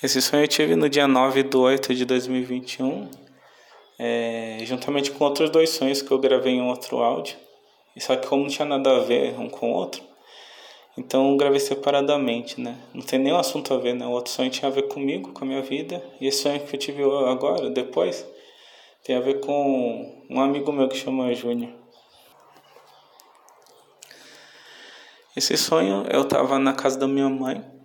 Esse sonho eu tive no dia 9 de 8 de 2021, é, juntamente com outros dois sonhos que eu gravei em outro áudio. Só que como não tinha nada a ver um com o outro, então gravei separadamente, né? Não tem nenhum assunto a ver, né? O outro sonho tinha a ver comigo, com a minha vida, e esse sonho que eu tive agora, depois, tem a ver com um amigo meu que chama Júnior. Esse sonho eu estava na casa da minha mãe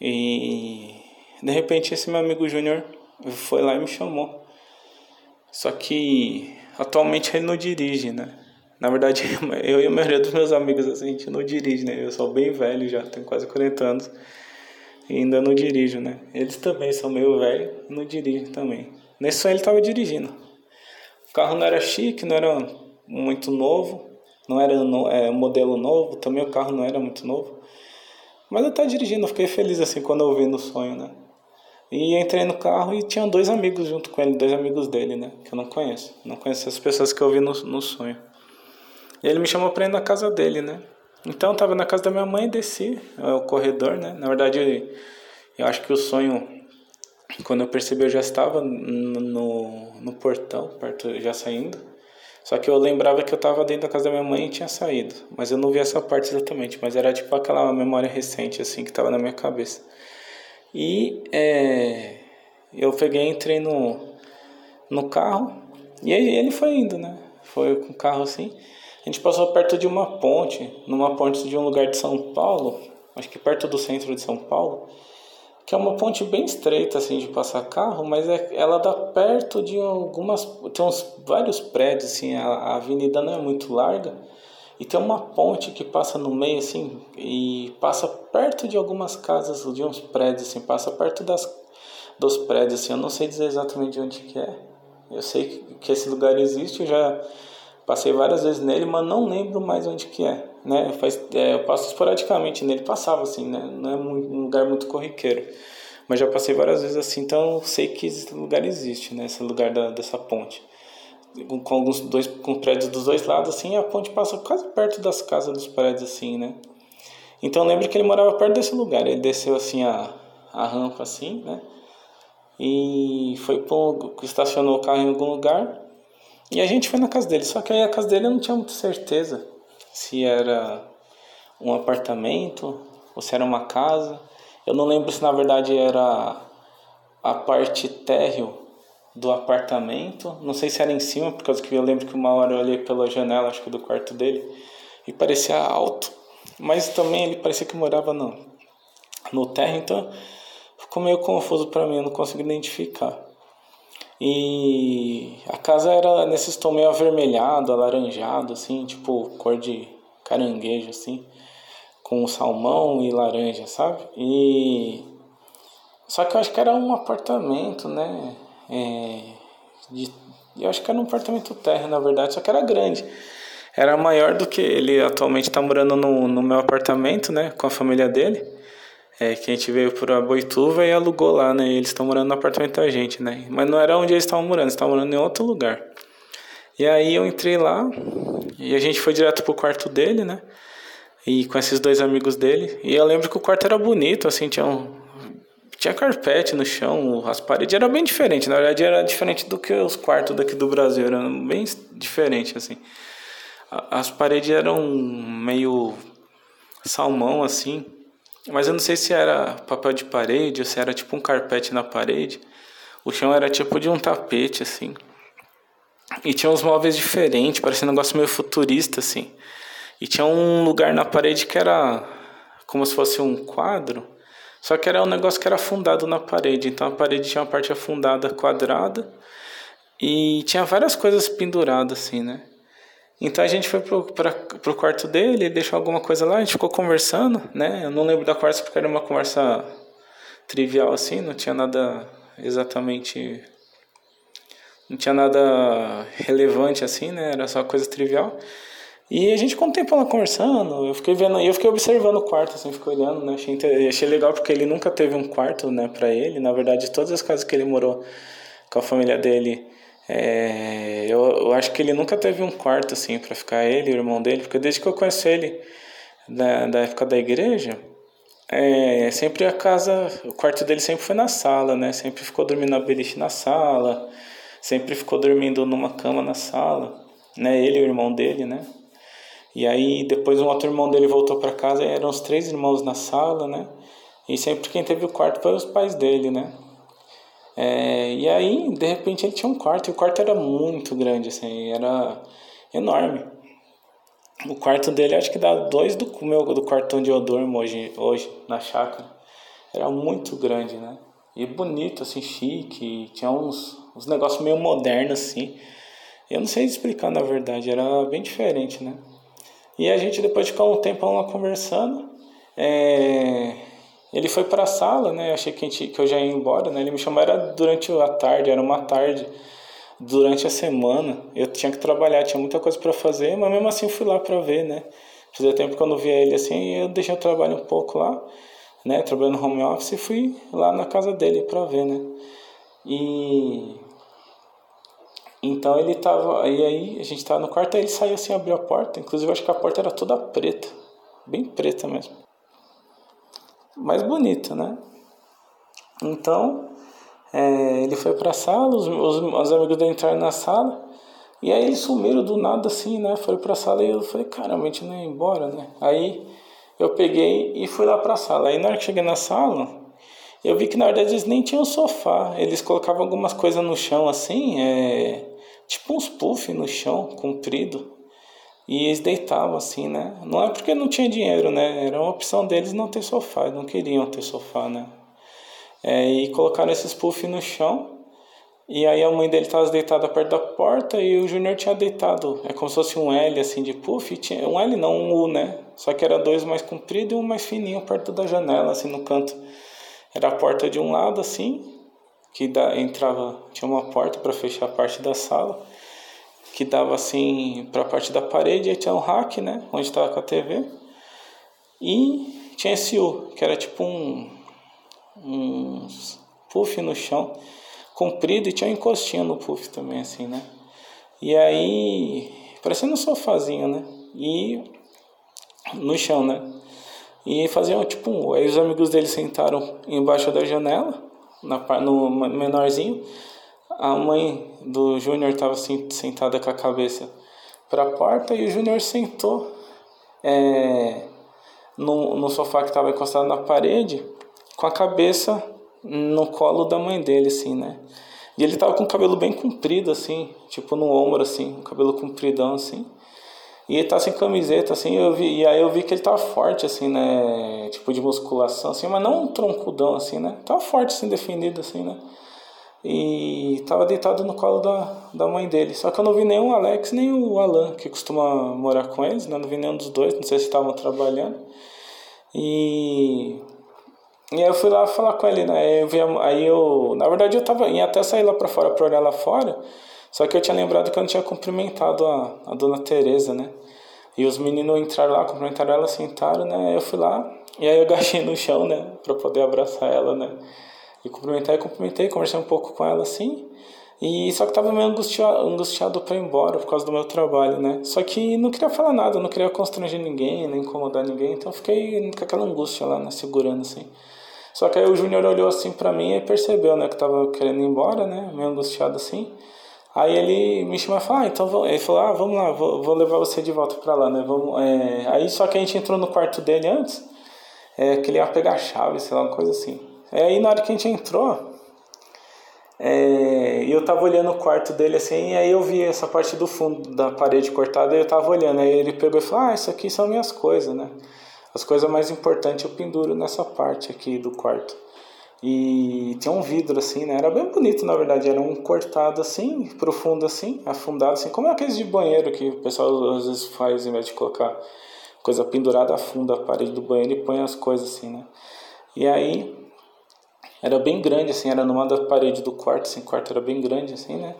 e de repente esse meu amigo Júnior foi lá e me chamou. Só que atualmente ele não dirige, né? Na verdade, eu e a maioria dos meus amigos assim, a gente não dirige, né? Eu sou bem velho já, tenho quase 40 anos e ainda não dirijo, né? Eles também são meio velhos e não dirigem também. Nesse sonho ele estava dirigindo. O carro não era chique, não era muito novo, não era no, é, modelo novo, também o carro não era muito novo. Mas eu estava dirigindo, eu fiquei feliz assim quando eu vi no sonho, né? E entrei no carro e tinha dois amigos junto com ele, dois amigos dele, né? Que eu não conheço. Não conheço as pessoas que eu vi no, no sonho. E ele me chamou para ir na casa dele, né? Então eu tava na casa da minha mãe e desci é, o corredor, né? Na verdade, eu acho que o sonho, quando eu percebi, eu já estava no, no portão, perto, já saindo. Só que eu lembrava que eu estava dentro da casa da minha mãe e tinha saído. Mas eu não vi essa parte exatamente. Mas era tipo aquela memória recente, assim, que estava na minha cabeça. E é, eu peguei entrei no, no carro. E aí ele foi indo, né? Foi com o carro assim. A gente passou perto de uma ponte. Numa ponte de um lugar de São Paulo. Acho que perto do centro de São Paulo que é uma ponte bem estreita assim de passar carro, mas é, ela dá perto de algumas tem uns vários prédios assim, a, a, avenida não é muito larga e tem uma ponte que passa no meio assim e passa perto de algumas casas, de uns prédios assim, passa perto das dos prédios assim, eu não sei dizer exatamente onde que é. Eu sei que, que esse lugar existe, eu já passei várias vezes nele, mas não lembro mais onde que é né? Faz, é, eu passo esporadicamente nele, passava assim, né? Não é um lugar muito corriqueiro. Mas já passei várias vezes assim, então sei que esse lugar existe, né? Esse lugar da, dessa ponte. Com alguns dois com prédios dos dois lados assim, a ponte passa quase perto das casas dos prédios assim, né? Então eu lembro que ele morava perto desse lugar. Ele desceu assim a, a rampa assim, né? E foi pro, estacionou o carro em algum lugar. E a gente foi na casa dele, só que aí a casa dele eu não tinha muita certeza se era um apartamento ou se era uma casa. Eu não lembro se na verdade era a parte térreo do apartamento. Não sei se era em cima, por causa que eu lembro que uma hora eu olhei pela janela, acho que do quarto dele, e parecia alto. Mas também ele parecia que morava no, no térreo, então ficou meio confuso para mim, eu não consigo identificar. E a casa era nesse tom meio avermelhado, alaranjado, assim, tipo cor de caranguejo, assim, com salmão e laranja, sabe? E. Só que eu acho que era um apartamento, né? É... De... Eu acho que era um apartamento terra, na verdade, só que era grande. Era maior do que ele atualmente está morando no, no meu apartamento, né? Com a família dele é, que a gente veio para Boituva e alugou lá, né? Eles estão morando no apartamento da gente, né? Mas não era onde eles estavam morando, eles estavam morando em outro lugar. E aí eu entrei lá e a gente foi direto pro quarto dele, né? E com esses dois amigos dele. E eu lembro que o quarto era bonito, assim, tinha um, tinha carpete no chão, as paredes eram bem diferentes. Na verdade, era diferente do que os quartos daqui do Brasil, eram bem diferentes, assim. As paredes eram meio salmão, assim. Mas eu não sei se era papel de parede ou se era tipo um carpete na parede. O chão era tipo de um tapete, assim. E tinha uns móveis diferentes, parecia um negócio meio futurista, assim. E tinha um lugar na parede que era como se fosse um quadro, só que era um negócio que era afundado na parede. Então a parede tinha uma parte afundada quadrada e tinha várias coisas penduradas, assim, né? Então a gente foi pro, pra, pro quarto dele, ele deixou alguma coisa lá, a gente ficou conversando, né? Eu não lembro da conversa porque era uma conversa trivial assim, não tinha nada exatamente. Não tinha nada relevante assim, né? Era só coisa trivial. E a gente ficou um tempo lá conversando, eu fiquei vendo, eu fiquei observando o quarto, assim, fiquei olhando, né? Achei, achei legal porque ele nunca teve um quarto, né, pra ele. Na verdade, todas as casas que ele morou com a família dele é, eu, eu, acho que ele nunca teve um quarto assim para ficar ele o irmão dele, porque desde que eu conheço ele da, da época da igreja, é, sempre a casa, o quarto dele sempre foi na sala, né? Sempre ficou dormindo na beliche na sala, sempre ficou dormindo numa cama na sala, né? Ele e o irmão dele, né? E aí depois um outro irmão dele voltou para casa, eram os três irmãos na sala, né? E sempre quem teve o quarto foi os pais dele, né? É, e aí, de repente, ele tinha um quarto, e o quarto era muito grande, assim, era enorme. O quarto dele acho que dá dois do meu do quarto onde eu durmo hoje, hoje na chácara. Era muito grande, né? E bonito, assim, chique. Tinha uns, uns negócios meio modernos, assim. Eu não sei explicar, na verdade. Era bem diferente, né? E a gente, depois de ficar um tempão lá conversando, é... ele foi para a sala, né? Eu achei que, gente, que eu já ia embora, né? Ele me chamou, era durante a tarde, era uma tarde durante a semana. Eu tinha que trabalhar, tinha muita coisa para fazer, mas mesmo assim fui lá para ver, né? Fazia tempo que eu não via ele assim, eu deixei o trabalho um pouco lá, né? Trabalhando no home office e fui lá na casa dele para ver, né? E então ele tava, e aí a gente tava no quarto, aí ele saiu assim, abriu a porta, inclusive eu acho que a porta era toda preta, bem preta mesmo. Mas bonita, né? Então, é, ele foi pra sala, os, os, os amigos dele entraram na sala, e aí eles sumiram do nada assim, né? Foram pra sala e eu falei, caramba, a gente não ia embora, né? Aí eu peguei e fui lá pra sala. Aí na hora que cheguei na sala, eu vi que na verdade eles nem tinham sofá. Eles colocavam algumas coisas no chão assim, é, tipo uns puff no chão, comprido. E eles deitavam assim, né? Não é porque não tinha dinheiro, né? Era uma opção deles não ter sofá, eles não queriam ter sofá, né? É, e colocaram esses puff no chão. E aí a mãe dele estava deitada perto da porta e o Júnior tinha deitado. É como se fosse um L assim de puff. Tinha, um L não, um U, né? Só que era dois mais comprido e um mais fininho perto da janela, assim no canto. Era a porta de um lado assim, que da, entrava, tinha uma porta para fechar a parte da sala, que dava assim para a parte da parede, e tinha um rack, né? Onde estava com a TV. E tinha esse U, que era tipo um uns puff no chão, comprido e tinha um encostinho no puff também, assim, né? E aí, parecendo um sofazinho, né? E no chão, né? E faziam tipo um. Aí os amigos dele sentaram embaixo da janela, na, no menorzinho. A mãe do Júnior estava sentada com a cabeça para a porta e o Júnior sentou é, no, no sofá que estava encostado na parede com a cabeça no colo da mãe dele, assim, né? E ele tava com o cabelo bem comprido, assim, tipo no ombro, assim, um cabelo compridão, assim. E ele tá sem camiseta, assim, eu vi, e aí eu vi que ele tava forte, assim, né? Tipo de musculação, assim, mas não um troncudão, assim, né? Tava forte, assim, definido, assim, né? E tava deitado no colo da, da mãe dele. Só que eu não vi nem o Alex, nem o Alan, que costuma morar com eles, né? Não vi nenhum dos dois, não sei se estavam trabalhando. E e aí eu fui lá falar com ele, né? Eu vi, aí eu, na verdade eu tava, ia até sair lá para fora para olhar lá fora, só que eu tinha lembrado que eu não tinha cumprimentado a, a dona Teresa, né? E os meninos entraram lá, cumprimentaram ela, sentaram, né? Eu fui lá, e aí eu agachei no chão, né? Pra poder abraçar ela, né? E cumprimentar e cumprimentei, conversei um pouco com ela assim. E só que tava meio angustiado, angustiado para ir embora por causa do meu trabalho, né? Só que não queria falar nada, não queria constranger ninguém, nem incomodar ninguém, então fiquei com aquela angústia lá, né? Segurando assim. Só que aí o Júnior olhou assim para mim e percebeu, né, que eu tava querendo ir embora, né, meio angustiado assim. Aí ele me chamou e falou, ah, então vamos. Ele falou, ah, vamos lá, vou, vou levar você de volta para lá, né? Vamos, é... Aí só que a gente entrou no quarto dele antes, é, que ele ia pegar a chave, sei lá, uma coisa assim. Aí na hora que a gente entrou, é, eu tava olhando o quarto dele assim, e aí eu vi essa parte do fundo da parede cortada e eu tava olhando. Aí ele pegou e falou, ah, isso aqui são minhas coisas, né? As coisas mais importantes eu penduro nessa parte aqui do quarto. E tinha um vidro assim, né? Era bem bonito, na verdade. Era um cortado assim, profundo assim, afundado assim, como aqueles de banheiro que o pessoal às vezes faz, em vez de colocar coisa pendurada, afunda a parede do banheiro e põe as coisas assim, né? E aí era bem grande assim, era numa da parede do quarto, assim, o quarto era bem grande assim, né?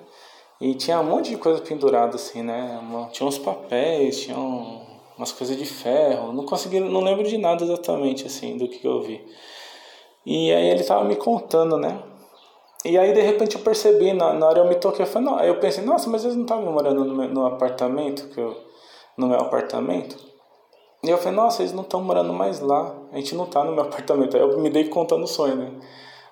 E tinha um monte de coisa pendurada assim, né? Tinha uns papéis, tinha um umas coisas de ferro, não consegui, não lembro de nada exatamente assim do que eu vi. E aí ele tava me contando, né? E aí de repente eu percebi, na, na hora eu me toquei, eu falei, não, aí eu pensei, nossa, mas eles não estavam morando no, meu, no apartamento, que eu, no meu apartamento? E eu falei, nossa, eles não estão morando mais lá. A gente não tá no meu apartamento. Aí eu me dei conta no sonho, né?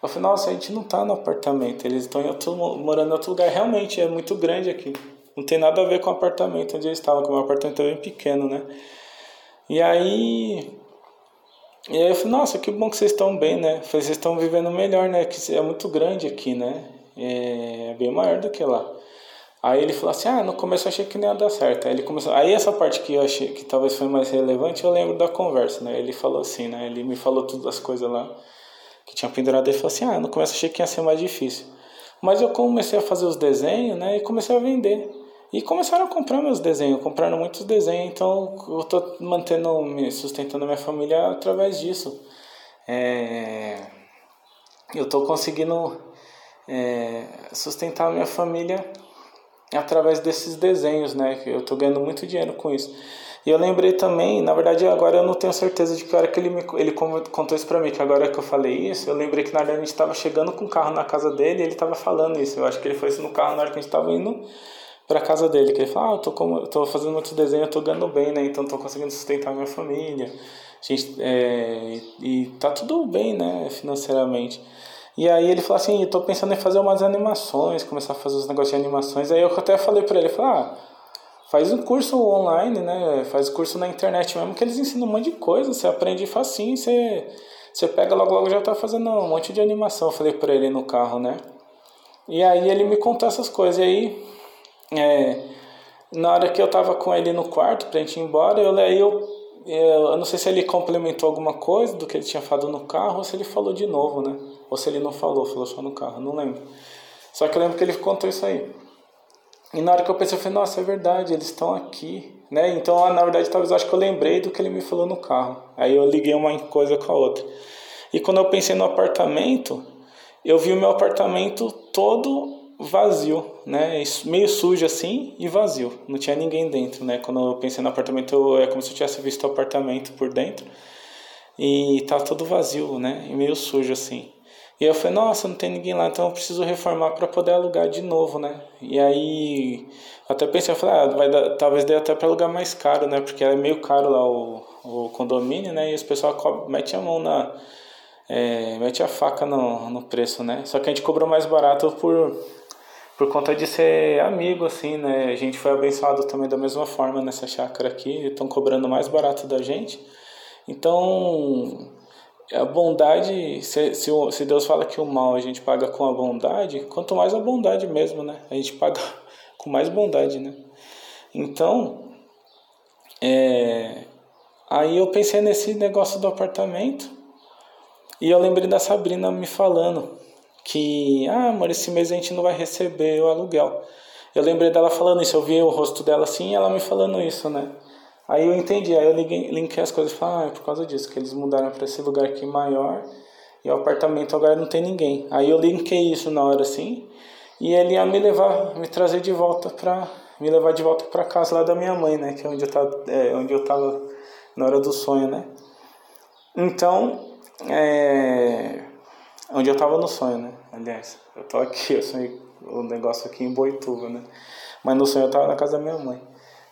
Eu falei, nossa, a gente não tá no apartamento. Eles estão morando em outro lugar. Realmente, é muito grande aqui. Não tem nada a ver com o apartamento onde eles estavam, porque o meu apartamento é bem pequeno, né? E aí. E aí eu falei, nossa, que bom que vocês estão bem, né? falei, vocês estão vivendo melhor, né? Que é muito grande aqui, né? É bem maior do que lá. Aí ele falou assim, ah, no começo eu achei que não ia dar certo. Aí ele começou. Aí essa parte que eu achei que talvez foi mais relevante, eu lembro da conversa, né? Ele falou assim, né? Ele me falou todas as coisas lá que tinha pendurado. Ele falou assim, ah, no começo eu achei que ia ser mais difícil. Mas eu comecei a fazer os desenhos, né? E comecei a vender. E começaram a comprar meus desenhos, compraram muitos desenhos, então eu estou mantendo, me sustentando minha família através disso. É, eu estou conseguindo é, sustentar minha família através desses desenhos, né? Eu estou ganhando muito dinheiro com isso. E eu lembrei também, na verdade agora eu não tenho certeza de que hora que ele, me, ele contou isso pra mim, que agora que eu falei isso, eu lembrei que na verdade a gente estava chegando com o carro na casa dele e ele estava falando isso. Eu acho que ele foi isso no carro na hora que a gente estava indo para casa dele, que ele falou, ah, eu tô, como, eu tô fazendo muitos desenhos, eu tô ganhando bem, né? Então tô conseguindo sustentar minha família. A gente, é, e tá tudo bem, né, financeiramente. E aí ele falou assim, tô pensando em fazer umas animações, começar a fazer os negócios de animações. Aí eu até falei para ele, falei, ah, faz um curso online, né? Faz curso na internet mesmo, que eles ensinam um monte de coisa, você aprende facinho, você, você pega logo logo já tá fazendo um monte de animação. Eu falei para ele no carro, né? E aí ele me contou essas coisas. E aí é, na hora que eu tava com ele no quarto pra gente ir embora, eu, eu, eu, eu não sei se ele complementou alguma coisa do que ele tinha falado no carro ou se ele falou de novo, né? Ou se ele não falou, falou só no carro, não lembro. Só que eu lembro que ele contou isso aí. E na hora que eu pensei, eu falei, nossa, é verdade, eles estão aqui. Né? Então, na verdade, talvez eu acho que eu lembrei do que ele me falou no carro. Aí eu liguei uma coisa com a outra. E quando eu pensei no apartamento, eu vi o meu apartamento todo vazio, né? Meio sujo assim e vazio. Não tinha ninguém dentro, né? Quando eu pensei no apartamento, é como se eu tivesse visto o apartamento por dentro. E tá todo vazio, né? E meio sujo assim. E eu falei, nossa, não tem ninguém lá, então eu preciso reformar para poder alugar de novo, né? E aí até pensei, eu falei, ah, vai dar, talvez dê até para alugar mais caro, né? Porque é meio caro lá o, o condomínio, né? E os pessoal mete a mão na é, mete a faca no, no preço, né? Só que a gente cobrou mais barato por por conta de ser amigo, assim, né? A gente foi abençoado também da mesma forma nessa chácara aqui, estão cobrando mais barato da gente. Então, a bondade, se, se, se Deus fala que o mal a gente paga com a bondade, quanto mais a bondade mesmo, né? A gente paga com mais bondade, né? Então, é, aí eu pensei nesse negócio do apartamento e eu lembrei da Sabrina me falando que, ah, amor, esse mês a gente não vai receber o aluguel. Eu lembrei dela falando isso, eu vi o rosto dela assim e ela me falando isso, né? Aí eu entendi, aí eu liguei, linkei as coisas e falei, ah, é por causa disso, que eles mudaram para esse lugar aqui maior e o apartamento agora não tem ninguém. Aí eu linkei isso na hora assim e ele ia me levar, me trazer de volta para me levar de volta para casa lá da minha mãe, né? Que é onde eu tava, é, onde eu tava na hora do sonho, né? Então, é, Onde eu tava no sonho, né? Aliás, eu tô aqui, eu sonhei o negócio aqui em Boituva, né? Mas no sonho eu tava na casa da minha mãe.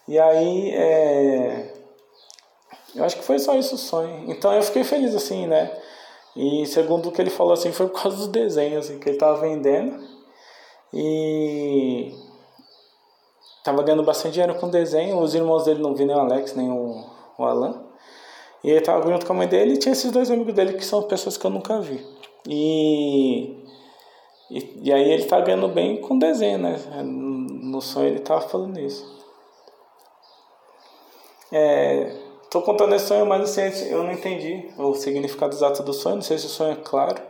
E aí, é... eu acho que foi só isso o sonho. Então eu fiquei feliz, assim, né? E segundo o que ele falou, assim, foi por causa dos desenhos assim, que ele tava vendendo. E tava ganhando bastante dinheiro com desenho. Os irmãos dele não viram nem o Alex, nem o, o Alan. E ele tava junto com a mãe dele e tinha esses dois amigos dele que são pessoas que eu nunca vi. E, e, e, aí ele tá ganhando bem com desenho, né? No sonho ele tava falando isso. É, tô contando esse sonho, mas assim, eu não entendi o significado exato do sonho. Não sei se o sonho é claro.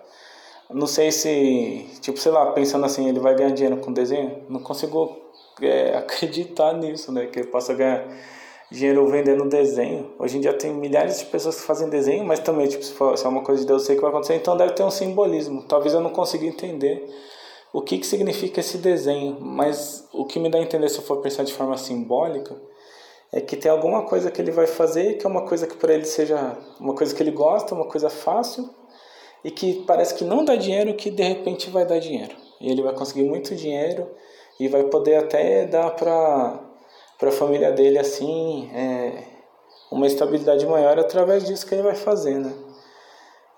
Não sei se, tipo, sei lá, pensando assim, ele vai ganhar dinheiro com desenho. Não consigo é, acreditar nisso, né? Que ele possa ganhar dinheiro vendendo desenho. Hoje em dia tem milhares de pessoas que fazem desenho, mas também, tipo, se, for, se é uma coisa de Deus, eu sei que vai acontecer, então deve ter um simbolismo. Talvez eu não consiga entender o que, que significa esse desenho, mas o que me dá a entender, se eu for pensar de forma simbólica, é que tem alguma coisa que ele vai fazer que é uma coisa que para ele seja uma coisa que ele gosta, uma coisa fácil e que parece que não dá dinheiro, que de repente vai dar dinheiro. E ele vai conseguir muito dinheiro e vai poder até dar para para a família dele assim é, uma estabilidade maior através disso que ele vai fazer, né?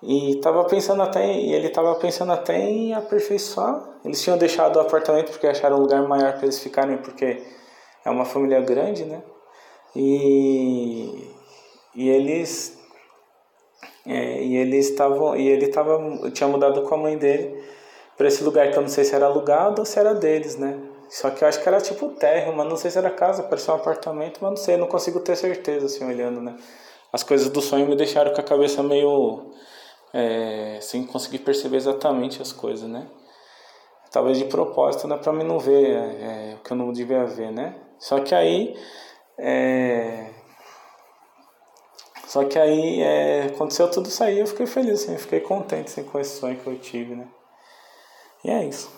E tava pensando até, e ele tava pensando até em aperfeiçoar. Eles tinham deixado o apartamento porque acharam um lugar maior para eles ficarem, porque é uma família grande, né? E, e eles é, e eles estavam e ele tava tinha mudado com a mãe dele para esse lugar que eu não sei se era alugado ou se era deles, né? Só que eu acho que era tipo terra, mas não sei se era casa, parecia um apartamento, mas não sei, não consigo ter certeza assim olhando, né? As coisas do sonho me deixaram com a cabeça meio é, sem conseguir perceber exatamente as coisas, né? Talvez de propósito, né? Para mim não ver é, o que eu não devia ver, né? Só que aí é, só que aí é, aconteceu tudo isso aí, eu fiquei feliz, assim, eu fiquei contente assim, com esse sonho que eu tive, né? E é isso.